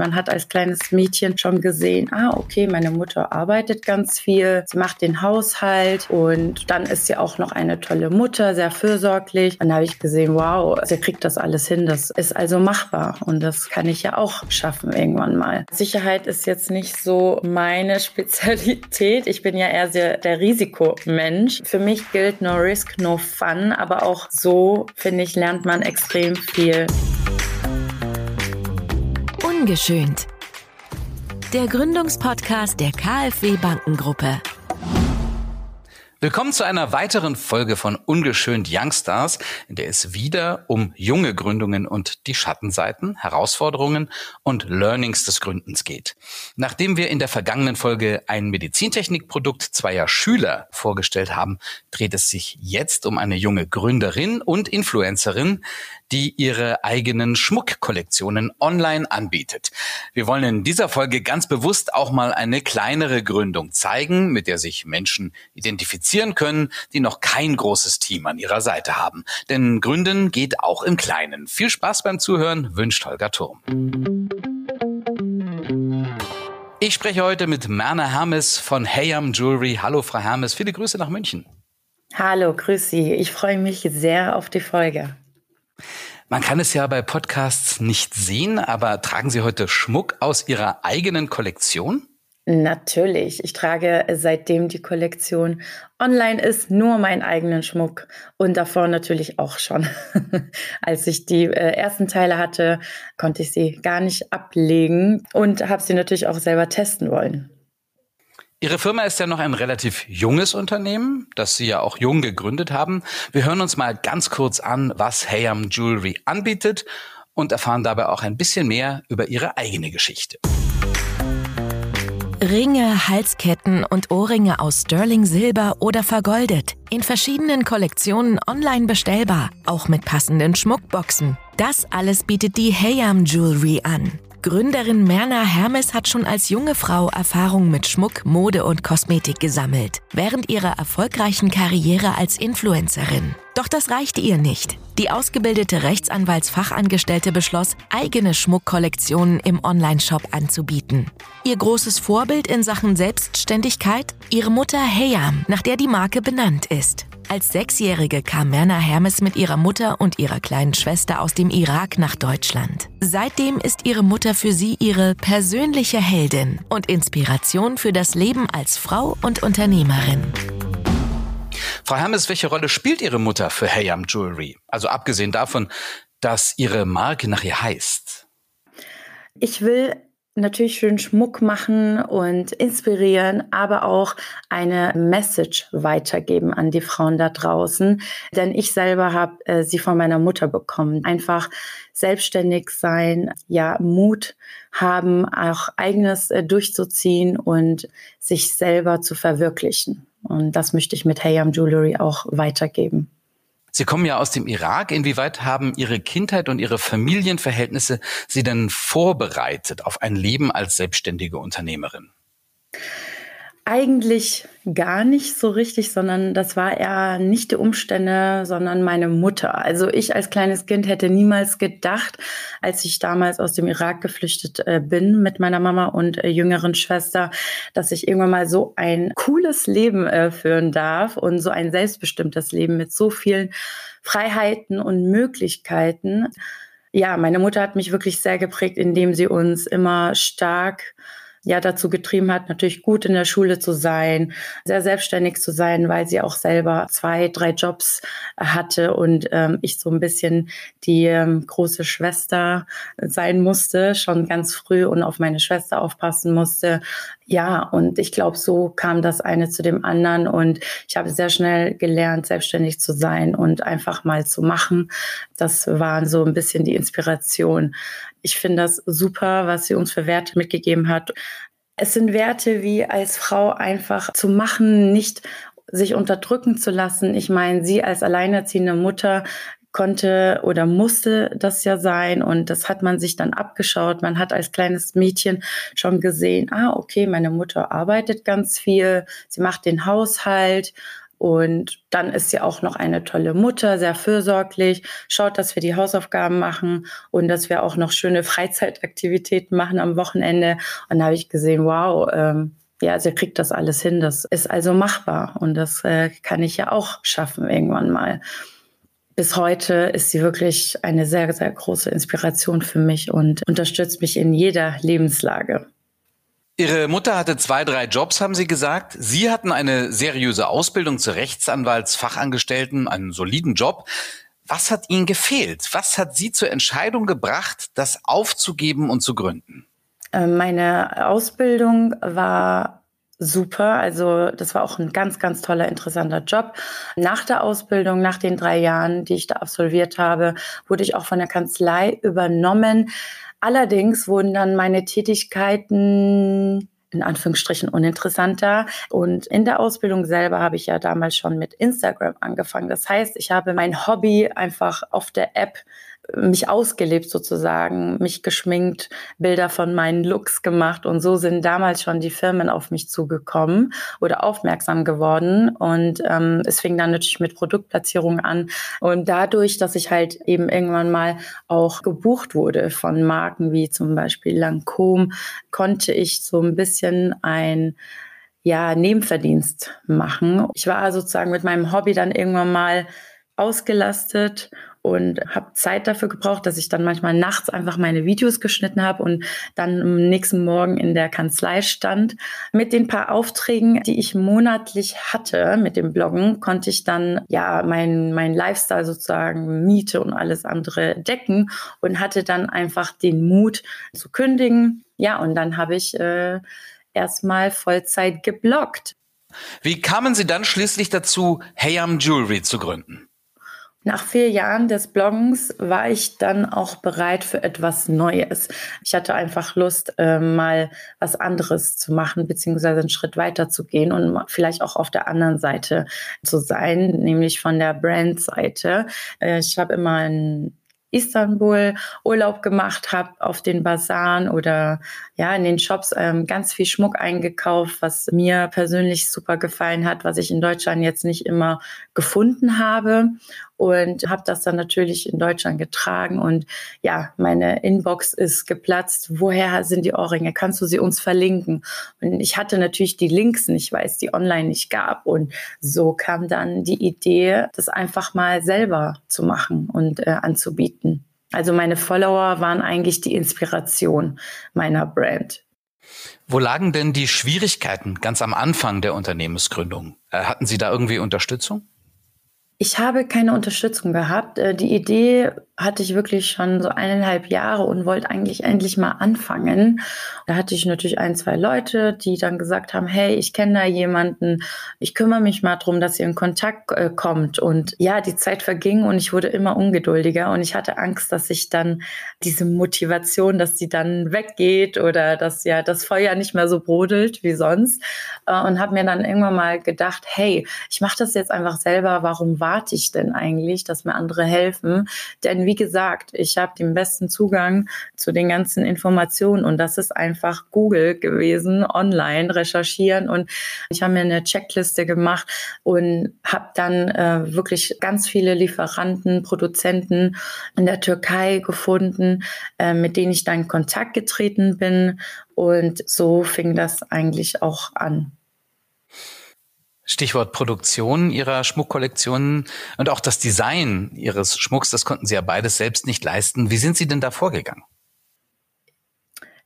Man hat als kleines Mädchen schon gesehen, ah, okay, meine Mutter arbeitet ganz viel, sie macht den Haushalt und dann ist sie auch noch eine tolle Mutter, sehr fürsorglich. Dann habe ich gesehen, wow, sie kriegt das alles hin. Das ist also machbar und das kann ich ja auch schaffen irgendwann mal. Sicherheit ist jetzt nicht so meine Spezialität. Ich bin ja eher sehr der Risikomensch. Für mich gilt no risk, no fun, aber auch so, finde ich, lernt man extrem viel. Ungeschönt. Der Gründungspodcast der KfW Bankengruppe. Willkommen zu einer weiteren Folge von Ungeschönt Youngstars, in der es wieder um junge Gründungen und die Schattenseiten, Herausforderungen und Learnings des Gründens geht. Nachdem wir in der vergangenen Folge ein Medizintechnikprodukt zweier Schüler vorgestellt haben, dreht es sich jetzt um eine junge Gründerin und Influencerin, die ihre eigenen Schmuckkollektionen online anbietet. Wir wollen in dieser Folge ganz bewusst auch mal eine kleinere Gründung zeigen, mit der sich Menschen identifizieren können, die noch kein großes Team an ihrer Seite haben. Denn Gründen geht auch im Kleinen. Viel Spaß beim Zuhören wünscht Holger Turm. Ich spreche heute mit Merna Hermes von Heyam Jewelry. Hallo, Frau Hermes. Viele Grüße nach München. Hallo, grüß Sie. Ich freue mich sehr auf die Folge. Man kann es ja bei Podcasts nicht sehen, aber tragen Sie heute Schmuck aus Ihrer eigenen Kollektion? Natürlich. Ich trage seitdem die Kollektion online ist nur meinen eigenen Schmuck und davor natürlich auch schon. Als ich die äh, ersten Teile hatte, konnte ich sie gar nicht ablegen und habe sie natürlich auch selber testen wollen. Ihre Firma ist ja noch ein relativ junges Unternehmen, das Sie ja auch jung gegründet haben. Wir hören uns mal ganz kurz an, was Hayam Jewelry anbietet und erfahren dabei auch ein bisschen mehr über Ihre eigene Geschichte. Ringe, Halsketten und Ohrringe aus Sterling Silber oder vergoldet. In verschiedenen Kollektionen online bestellbar, auch mit passenden Schmuckboxen. Das alles bietet die Hayam Jewelry an. Gründerin Merna Hermes hat schon als junge Frau Erfahrung mit Schmuck, Mode und Kosmetik gesammelt, während ihrer erfolgreichen Karriere als Influencerin. Doch das reichte ihr nicht. Die ausgebildete Rechtsanwaltsfachangestellte beschloss, eigene Schmuckkollektionen im Onlineshop anzubieten. Ihr großes Vorbild in Sachen Selbstständigkeit? Ihre Mutter Heyam, nach der die Marke benannt ist. Als Sechsjährige kam Merna Hermes mit ihrer Mutter und ihrer kleinen Schwester aus dem Irak nach Deutschland. Seitdem ist ihre Mutter für sie ihre persönliche Heldin und Inspiration für das Leben als Frau und Unternehmerin. Frau Hermes, welche Rolle spielt Ihre Mutter für Hayam Jewelry? Also abgesehen davon, dass Ihre Marke nach ihr heißt. Ich will natürlich schön Schmuck machen und inspirieren, aber auch eine Message weitergeben an die Frauen da draußen. Denn ich selber habe äh, sie von meiner Mutter bekommen. Einfach selbstständig sein, ja, Mut haben, auch eigenes äh, durchzuziehen und sich selber zu verwirklichen. Und das möchte ich mit Hayam Jewelry auch weitergeben. Sie kommen ja aus dem Irak. Inwieweit haben Ihre Kindheit und Ihre Familienverhältnisse Sie denn vorbereitet auf ein Leben als selbstständige Unternehmerin? Eigentlich gar nicht so richtig, sondern das war eher nicht die Umstände, sondern meine Mutter. Also ich als kleines Kind hätte niemals gedacht, als ich damals aus dem Irak geflüchtet äh, bin mit meiner Mama und äh, jüngeren Schwester, dass ich irgendwann mal so ein cooles Leben äh, führen darf und so ein selbstbestimmtes Leben mit so vielen Freiheiten und Möglichkeiten. Ja, meine Mutter hat mich wirklich sehr geprägt, indem sie uns immer stark ja dazu getrieben hat, natürlich gut in der Schule zu sein, sehr selbstständig zu sein, weil sie auch selber zwei, drei Jobs hatte und ähm, ich so ein bisschen die ähm, große Schwester sein musste, schon ganz früh und auf meine Schwester aufpassen musste. Ja, und ich glaube, so kam das eine zu dem anderen und ich habe sehr schnell gelernt, selbstständig zu sein und einfach mal zu machen. Das war so ein bisschen die Inspiration. Ich finde das super, was sie uns für Werte mitgegeben hat. Es sind Werte wie als Frau einfach zu machen, nicht sich unterdrücken zu lassen. Ich meine, sie als alleinerziehende Mutter konnte oder musste das ja sein und das hat man sich dann abgeschaut. Man hat als kleines Mädchen schon gesehen, ah, okay, meine Mutter arbeitet ganz viel, sie macht den Haushalt Und dann ist sie auch noch eine tolle Mutter, sehr fürsorglich, schaut, dass wir die Hausaufgaben machen und dass wir auch noch schöne Freizeitaktivitäten machen am Wochenende. Und da habe ich gesehen, wow, ähm, ja, sie kriegt das alles hin. Das ist also machbar und das äh, kann ich ja auch schaffen irgendwann mal. Bis heute ist sie wirklich eine sehr, sehr große Inspiration für mich und unterstützt mich in jeder Lebenslage. Ihre Mutter hatte zwei, drei Jobs, haben Sie gesagt. Sie hatten eine seriöse Ausbildung zur Rechtsanwaltsfachangestellten, einen soliden Job. Was hat Ihnen gefehlt? Was hat Sie zur Entscheidung gebracht, das aufzugeben und zu gründen? Äh, meine Ausbildung war super. Also das war auch ein ganz, ganz toller, interessanter Job. Nach der Ausbildung, nach den drei Jahren, die ich da absolviert habe, wurde ich auch von der Kanzlei übernommen. Allerdings wurden dann meine Tätigkeiten in Anführungsstrichen uninteressanter. Und in der Ausbildung selber habe ich ja damals schon mit Instagram angefangen. Das heißt, ich habe mein Hobby einfach auf der App mich ausgelebt sozusagen, mich geschminkt, Bilder von meinen Looks gemacht. Und so sind damals schon die Firmen auf mich zugekommen oder aufmerksam geworden. Und ähm, es fing dann natürlich mit Produktplatzierung an. Und dadurch, dass ich halt eben irgendwann mal auch gebucht wurde von Marken wie zum Beispiel Lancôme, konnte ich so ein bisschen ein ja, Nebenverdienst machen. Ich war sozusagen mit meinem Hobby dann irgendwann mal ausgelastet und habe Zeit dafür gebraucht, dass ich dann manchmal nachts einfach meine Videos geschnitten habe und dann am nächsten Morgen in der Kanzlei stand. Mit den paar Aufträgen, die ich monatlich hatte mit dem Bloggen, konnte ich dann ja mein, mein Lifestyle sozusagen, Miete und alles andere decken und hatte dann einfach den Mut zu kündigen. Ja, und dann habe ich äh, erstmal Vollzeit gebloggt. Wie kamen Sie dann schließlich dazu, Heyam Jewelry zu gründen? Nach vier Jahren des Bloggens war ich dann auch bereit für etwas Neues. Ich hatte einfach Lust, äh, mal was anderes zu machen, beziehungsweise einen Schritt weiter zu gehen und vielleicht auch auf der anderen Seite zu sein, nämlich von der Brand-Seite. Äh, ich habe immer ein Istanbul Urlaub gemacht habe, auf den Basaren oder ja in den Shops ähm, ganz viel Schmuck eingekauft, was mir persönlich super gefallen hat, was ich in Deutschland jetzt nicht immer gefunden habe und habe das dann natürlich in Deutschland getragen und ja, meine Inbox ist geplatzt. Woher sind die Ohrringe? Kannst du sie uns verlinken? Und ich hatte natürlich die Links nicht, weil es die online nicht gab und so kam dann die Idee, das einfach mal selber zu machen und äh, anzubieten. Also meine Follower waren eigentlich die Inspiration meiner Brand. Wo lagen denn die Schwierigkeiten ganz am Anfang der Unternehmensgründung? Äh, hatten Sie da irgendwie Unterstützung? Ich habe keine Unterstützung gehabt. Äh, die Idee hatte ich wirklich schon so eineinhalb Jahre und wollte eigentlich endlich mal anfangen. Da hatte ich natürlich ein, zwei Leute, die dann gesagt haben, hey, ich kenne da jemanden, ich kümmere mich mal drum, dass ihr in Kontakt äh, kommt. Und ja, die Zeit verging und ich wurde immer ungeduldiger und ich hatte Angst, dass ich dann diese Motivation, dass die dann weggeht oder dass ja das Feuer nicht mehr so brodelt wie sonst. Äh, und habe mir dann irgendwann mal gedacht, hey, ich mache das jetzt einfach selber, warum warte ich denn eigentlich, dass mir andere helfen? Denn wie gesagt, ich habe den besten Zugang zu den ganzen Informationen und das ist einfach Google gewesen, online recherchieren und ich habe mir eine Checkliste gemacht und habe dann äh, wirklich ganz viele Lieferanten, Produzenten in der Türkei gefunden, äh, mit denen ich dann in Kontakt getreten bin und so fing das eigentlich auch an. Stichwort Produktion Ihrer Schmuckkollektionen und auch das Design Ihres Schmucks, das konnten Sie ja beides selbst nicht leisten. Wie sind Sie denn da vorgegangen?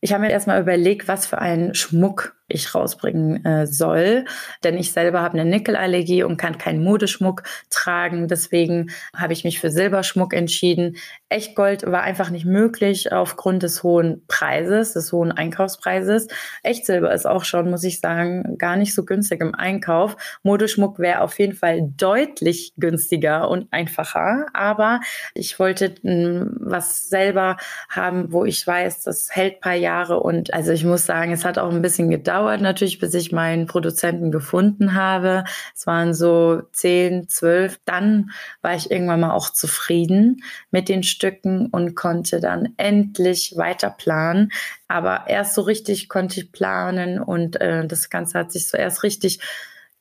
Ich habe mir erstmal überlegt, was für einen Schmuck ich rausbringen äh, soll. Denn ich selber habe eine Nickelallergie und kann keinen Modeschmuck tragen. Deswegen habe ich mich für Silberschmuck entschieden. Echtgold war einfach nicht möglich aufgrund des hohen Preises, des hohen Einkaufspreises. Echtsilber ist auch schon, muss ich sagen, gar nicht so günstig im Einkauf. Modeschmuck wäre auf jeden Fall deutlich günstiger und einfacher. Aber ich wollte hm, was selber haben, wo ich weiß, das hält paar Jahre. Und also ich muss sagen, es hat auch ein bisschen gedauert gedauert natürlich, bis ich meinen Produzenten gefunden habe. Es waren so zehn, zwölf. Dann war ich irgendwann mal auch zufrieden mit den Stücken und konnte dann endlich weiter planen. Aber erst so richtig konnte ich planen und äh, das Ganze hat sich so richtig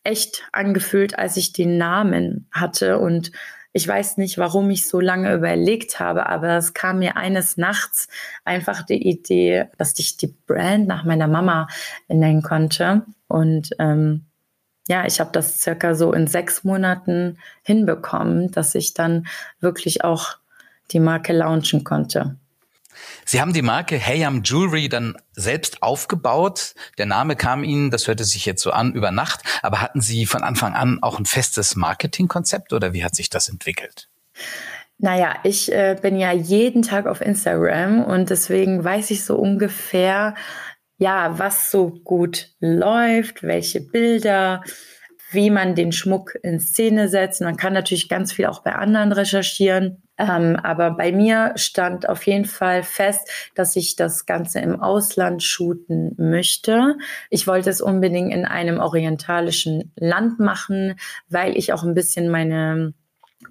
echt angefühlt, als ich den Namen hatte und ich weiß nicht, warum ich so lange überlegt habe, aber es kam mir eines Nachts einfach die Idee, dass ich die Brand nach meiner Mama nennen konnte. Und ähm, ja, ich habe das circa so in sechs Monaten hinbekommen, dass ich dann wirklich auch die Marke launchen konnte. Sie haben die Marke Heyam Jewelry dann selbst aufgebaut. Der Name kam Ihnen, das hörte sich jetzt so an, über Nacht. Aber hatten Sie von Anfang an auch ein festes Marketingkonzept oder wie hat sich das entwickelt? Naja, ich äh, bin ja jeden Tag auf Instagram und deswegen weiß ich so ungefähr, ja, was so gut läuft, welche Bilder, wie man den Schmuck in Szene setzt. Man kann natürlich ganz viel auch bei anderen recherchieren. Ähm, aber bei mir stand auf jeden Fall fest, dass ich das Ganze im Ausland shooten möchte. Ich wollte es unbedingt in einem orientalischen Land machen, weil ich auch ein bisschen meine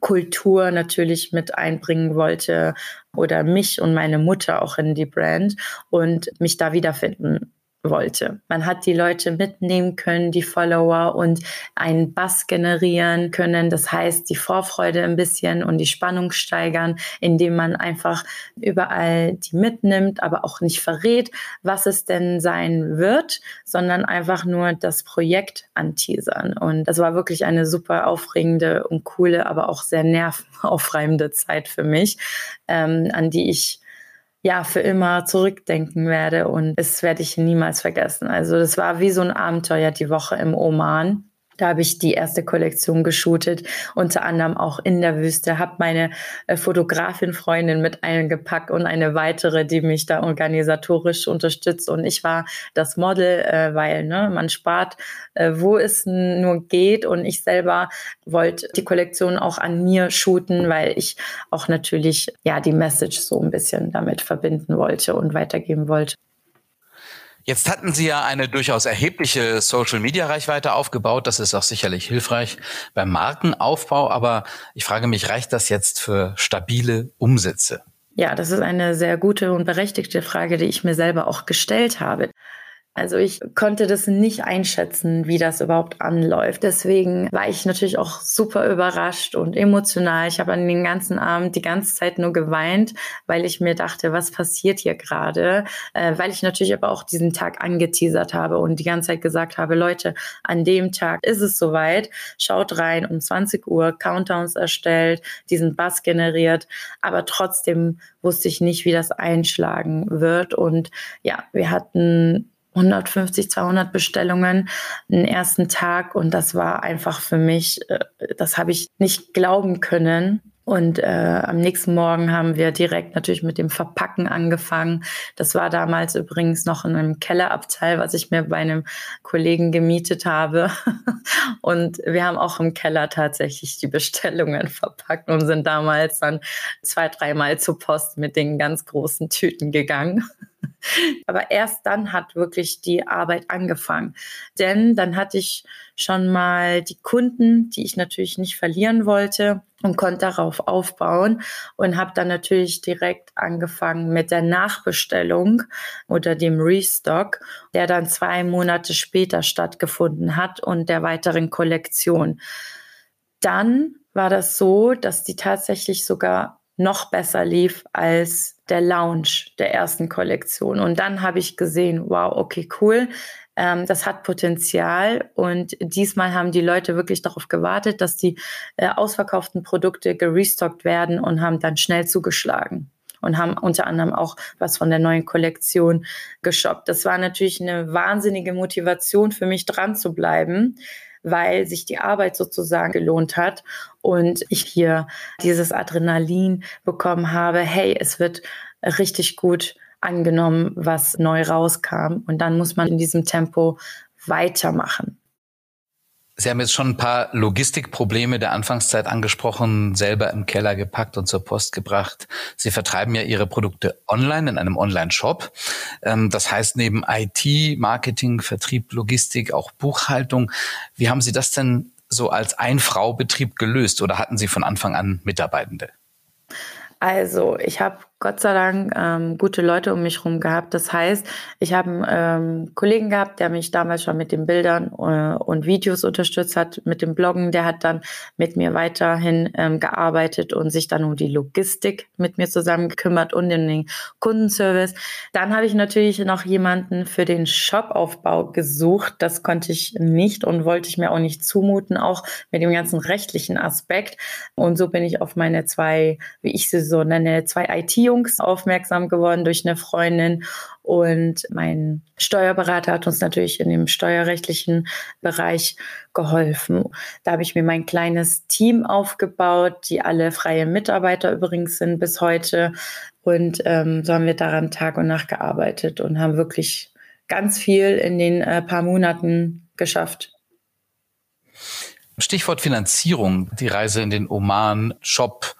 Kultur natürlich mit einbringen wollte oder mich und meine Mutter auch in die Brand und mich da wiederfinden wollte. Man hat die Leute mitnehmen können, die Follower und einen Bass generieren können. Das heißt, die Vorfreude ein bisschen und die Spannung steigern, indem man einfach überall die mitnimmt, aber auch nicht verrät, was es denn sein wird, sondern einfach nur das Projekt anteasern. Und das war wirklich eine super aufregende und coole, aber auch sehr nervenaufreibende Zeit für mich, ähm, an die ich ja für immer zurückdenken werde und es werde ich niemals vergessen. Also das war wie so ein Abenteuer die Woche im Oman. Da habe ich die erste Kollektion geshootet, unter anderem auch in der Wüste, habe meine äh, Fotografin-Freundin mit eingepackt und eine weitere, die mich da organisatorisch unterstützt. Und ich war das Model, äh, weil ne, man spart, äh, wo es nur geht. Und ich selber wollte die Kollektion auch an mir shooten, weil ich auch natürlich ja die Message so ein bisschen damit verbinden wollte und weitergeben wollte. Jetzt hatten Sie ja eine durchaus erhebliche Social-Media-Reichweite aufgebaut. Das ist auch sicherlich hilfreich beim Markenaufbau. Aber ich frage mich, reicht das jetzt für stabile Umsätze? Ja, das ist eine sehr gute und berechtigte Frage, die ich mir selber auch gestellt habe. Also ich konnte das nicht einschätzen, wie das überhaupt anläuft. Deswegen war ich natürlich auch super überrascht und emotional. Ich habe an den ganzen Abend die ganze Zeit nur geweint, weil ich mir dachte, was passiert hier gerade? Äh, weil ich natürlich aber auch diesen Tag angeteasert habe und die ganze Zeit gesagt habe, Leute, an dem Tag ist es soweit. Schaut rein, um 20 Uhr Countdowns erstellt, diesen Bass generiert. Aber trotzdem wusste ich nicht, wie das einschlagen wird. Und ja, wir hatten 150, 200 Bestellungen den ersten Tag und das war einfach für mich, äh, das habe ich nicht glauben können. Und äh, am nächsten Morgen haben wir direkt natürlich mit dem Verpacken angefangen. Das war damals übrigens noch in einem Kellerabteil, was ich mir bei einem Kollegen gemietet habe. und wir haben auch im Keller tatsächlich die Bestellungen verpackt und sind damals dann zwei, dreimal zur Post mit den ganz großen Tüten gegangen. Aber erst dann hat wirklich die Arbeit angefangen. Denn dann hatte ich schon mal die Kunden, die ich natürlich nicht verlieren wollte und konnte darauf aufbauen und habe dann natürlich direkt angefangen mit der Nachbestellung oder dem Restock, der dann zwei Monate später stattgefunden hat und der weiteren Kollektion. Dann war das so, dass die tatsächlich sogar noch besser lief als der Launch der ersten Kollektion. Und dann habe ich gesehen, wow, okay, cool, ähm, das hat Potenzial. Und diesmal haben die Leute wirklich darauf gewartet, dass die äh, ausverkauften Produkte gerestockt werden und haben dann schnell zugeschlagen und haben unter anderem auch was von der neuen Kollektion geshoppt. Das war natürlich eine wahnsinnige Motivation für mich dran zu bleiben weil sich die Arbeit sozusagen gelohnt hat und ich hier dieses Adrenalin bekommen habe, hey, es wird richtig gut angenommen, was neu rauskam. Und dann muss man in diesem Tempo weitermachen. Sie haben jetzt schon ein paar Logistikprobleme der Anfangszeit angesprochen, selber im Keller gepackt und zur Post gebracht. Sie vertreiben ja Ihre Produkte online in einem Online-Shop. Ähm, das heißt neben IT, Marketing, Vertrieb, Logistik, auch Buchhaltung. Wie haben Sie das denn so als Ein-Frau-Betrieb gelöst oder hatten Sie von Anfang an Mitarbeitende? Also ich habe Gott sei Dank ähm, gute Leute um mich herum gehabt. Das heißt, ich habe einen ähm, Kollegen gehabt, der mich damals schon mit den Bildern äh, und Videos unterstützt hat, mit dem Bloggen. Der hat dann mit mir weiterhin ähm, gearbeitet und sich dann um die Logistik mit mir zusammen gekümmert und den Kundenservice. Dann habe ich natürlich noch jemanden für den Shopaufbau gesucht. Das konnte ich nicht und wollte ich mir auch nicht zumuten, auch mit dem ganzen rechtlichen Aspekt. Und so bin ich auf meine zwei, wie ich sie so nenne, zwei IT- Jungs aufmerksam geworden durch eine Freundin. Und mein Steuerberater hat uns natürlich in dem steuerrechtlichen Bereich geholfen. Da habe ich mir mein kleines Team aufgebaut, die alle freie Mitarbeiter übrigens sind bis heute. Und ähm, so haben wir daran Tag und Nacht gearbeitet und haben wirklich ganz viel in den äh, paar Monaten geschafft. Stichwort Finanzierung, die Reise in den Oman, Shop,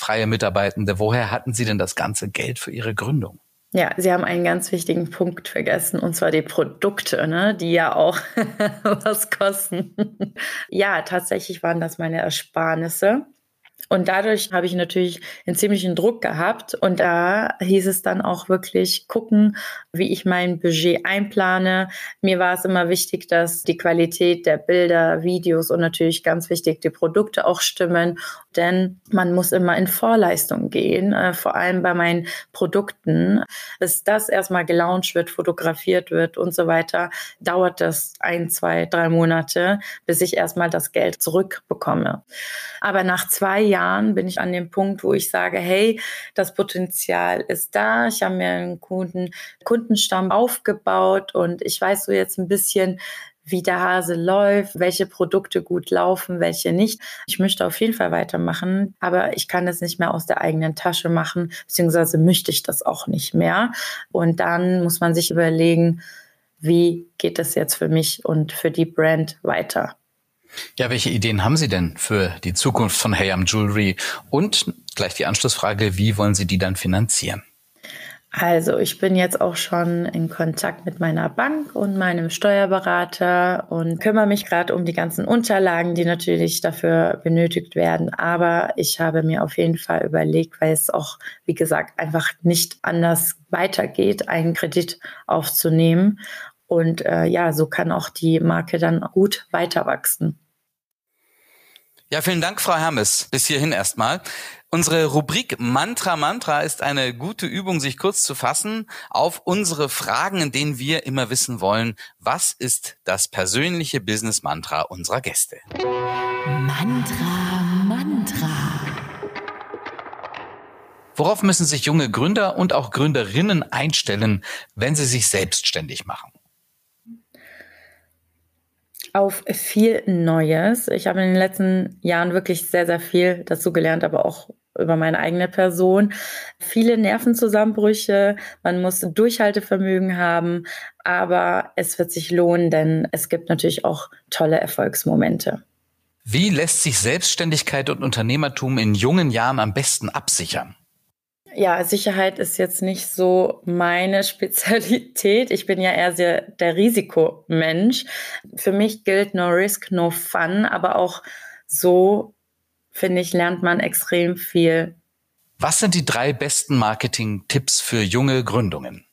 freie Mitarbeitende. Woher hatten Sie denn das ganze Geld für Ihre Gründung? Ja, Sie haben einen ganz wichtigen Punkt vergessen, und zwar die Produkte, ne, die ja auch was kosten. ja, tatsächlich waren das meine Ersparnisse. Und dadurch habe ich natürlich einen ziemlichen Druck gehabt. Und da hieß es dann auch wirklich gucken, wie ich mein Budget einplane. Mir war es immer wichtig, dass die Qualität der Bilder, Videos und natürlich ganz wichtig die Produkte auch stimmen. Denn man muss immer in Vorleistung gehen, äh, vor allem bei meinen Produkten. Bis das erstmal gelauncht wird, fotografiert wird und so weiter, dauert das ein, zwei, drei Monate, bis ich erstmal das Geld zurückbekomme. Aber nach zwei Jahren bin ich an dem Punkt, wo ich sage, hey, das Potenzial ist da. Ich habe mir einen Kunden, Kundenstamm aufgebaut und ich weiß so jetzt ein bisschen, wie der Hase läuft, welche Produkte gut laufen, welche nicht. Ich möchte auf jeden Fall weitermachen, aber ich kann es nicht mehr aus der eigenen Tasche machen, beziehungsweise möchte ich das auch nicht mehr. Und dann muss man sich überlegen, wie geht es jetzt für mich und für die Brand weiter. Ja, welche Ideen haben Sie denn für die Zukunft von Hayam Jewelry? Und gleich die Anschlussfrage, wie wollen Sie die dann finanzieren? Also ich bin jetzt auch schon in Kontakt mit meiner Bank und meinem Steuerberater und kümmere mich gerade um die ganzen Unterlagen, die natürlich dafür benötigt werden. Aber ich habe mir auf jeden Fall überlegt, weil es auch, wie gesagt, einfach nicht anders weitergeht, einen Kredit aufzunehmen. Und äh, ja, so kann auch die Marke dann gut weiter wachsen. Ja, vielen Dank, Frau Hermes. Bis hierhin erstmal. Unsere Rubrik Mantra Mantra ist eine gute Übung, sich kurz zu fassen auf unsere Fragen, in denen wir immer wissen wollen, was ist das persönliche Business Mantra unserer Gäste? Mantra Mantra. Worauf müssen sich junge Gründer und auch Gründerinnen einstellen, wenn sie sich selbstständig machen? Auf viel Neues. Ich habe in den letzten Jahren wirklich sehr, sehr viel dazu gelernt, aber auch über meine eigene Person. Viele Nervenzusammenbrüche, man muss Durchhaltevermögen haben, aber es wird sich lohnen, denn es gibt natürlich auch tolle Erfolgsmomente. Wie lässt sich Selbstständigkeit und Unternehmertum in jungen Jahren am besten absichern? Ja, Sicherheit ist jetzt nicht so meine Spezialität. Ich bin ja eher sehr der Risikomensch. Für mich gilt no risk, no fun, aber auch so, finde ich, lernt man extrem viel. Was sind die drei besten Marketing-Tipps für junge Gründungen?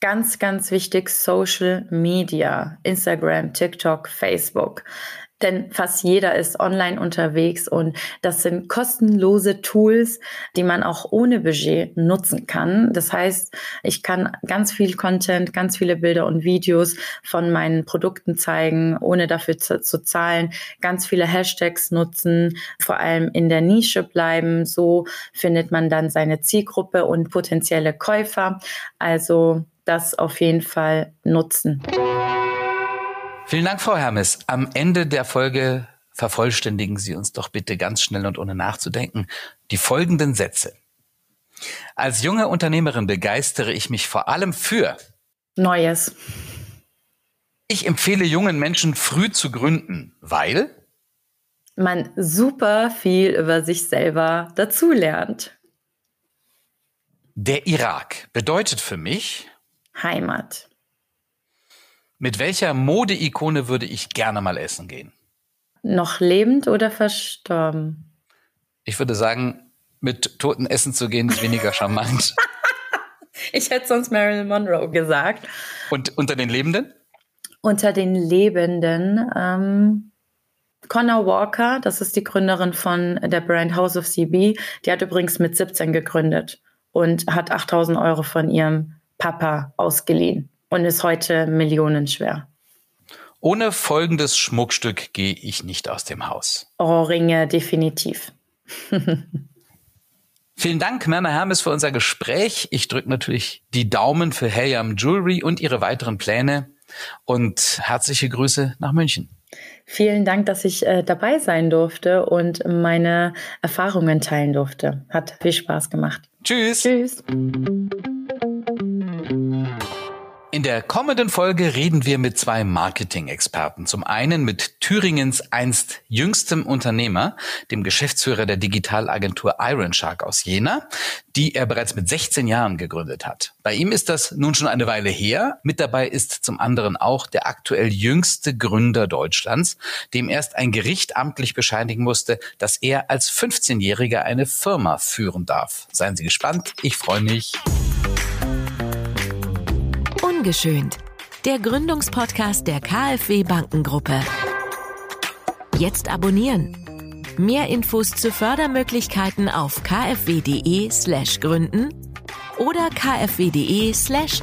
Ganz, ganz wichtig, Social Media, Instagram, TikTok, Facebook denn fast jeder ist online unterwegs und das sind kostenlose Tools, die man auch ohne Budget nutzen kann. Das heißt, ich kann ganz viel Content, ganz viele Bilder und Videos von meinen Produkten zeigen, ohne dafür zu, zu zahlen, ganz viele Hashtags nutzen, vor allem in der Nische bleiben. So findet man dann seine Zielgruppe und potenzielle Käufer. Also das auf jeden Fall nutzen. Vielen Dank, Frau Hermes. Am Ende der Folge vervollständigen Sie uns doch bitte ganz schnell und ohne nachzudenken die folgenden Sätze. Als junge Unternehmerin begeistere ich mich vor allem für Neues. Ich empfehle jungen Menschen früh zu gründen, weil man super viel über sich selber dazulernt. Der Irak bedeutet für mich Heimat. Mit welcher Modeikone würde ich gerne mal essen gehen? Noch lebend oder verstorben? Ich würde sagen, mit Toten essen zu gehen, ist weniger charmant. ich hätte sonst Marilyn Monroe gesagt. Und unter den Lebenden? Unter den Lebenden ähm, Connor Walker, das ist die Gründerin von der Brand House of CB. Die hat übrigens mit 17 gegründet und hat 8000 Euro von ihrem Papa ausgeliehen und ist heute millionenschwer. Ohne folgendes Schmuckstück gehe ich nicht aus dem Haus. Ohrringe, definitiv. Vielen Dank, Merna Hermes, für unser Gespräch. Ich drücke natürlich die Daumen für Hayam Jewelry und Ihre weiteren Pläne und herzliche Grüße nach München. Vielen Dank, dass ich äh, dabei sein durfte und meine Erfahrungen teilen durfte. Hat viel Spaß gemacht. Tschüss. Tschüss. In der kommenden Folge reden wir mit zwei Marketing-Experten. Zum einen mit Thüringens einst jüngstem Unternehmer, dem Geschäftsführer der Digitalagentur Iron Shark aus Jena, die er bereits mit 16 Jahren gegründet hat. Bei ihm ist das nun schon eine Weile her. Mit dabei ist zum anderen auch der aktuell jüngste Gründer Deutschlands, dem erst ein Gericht amtlich bescheinigen musste, dass er als 15-Jähriger eine Firma führen darf. Seien Sie gespannt. Ich freue mich. Ungeschönt. Der Gründungspodcast der KfW Bankengruppe. Jetzt abonnieren. Mehr Infos zu Fördermöglichkeiten auf kfw.de/gründen oder kfw.de/nachfolge. slash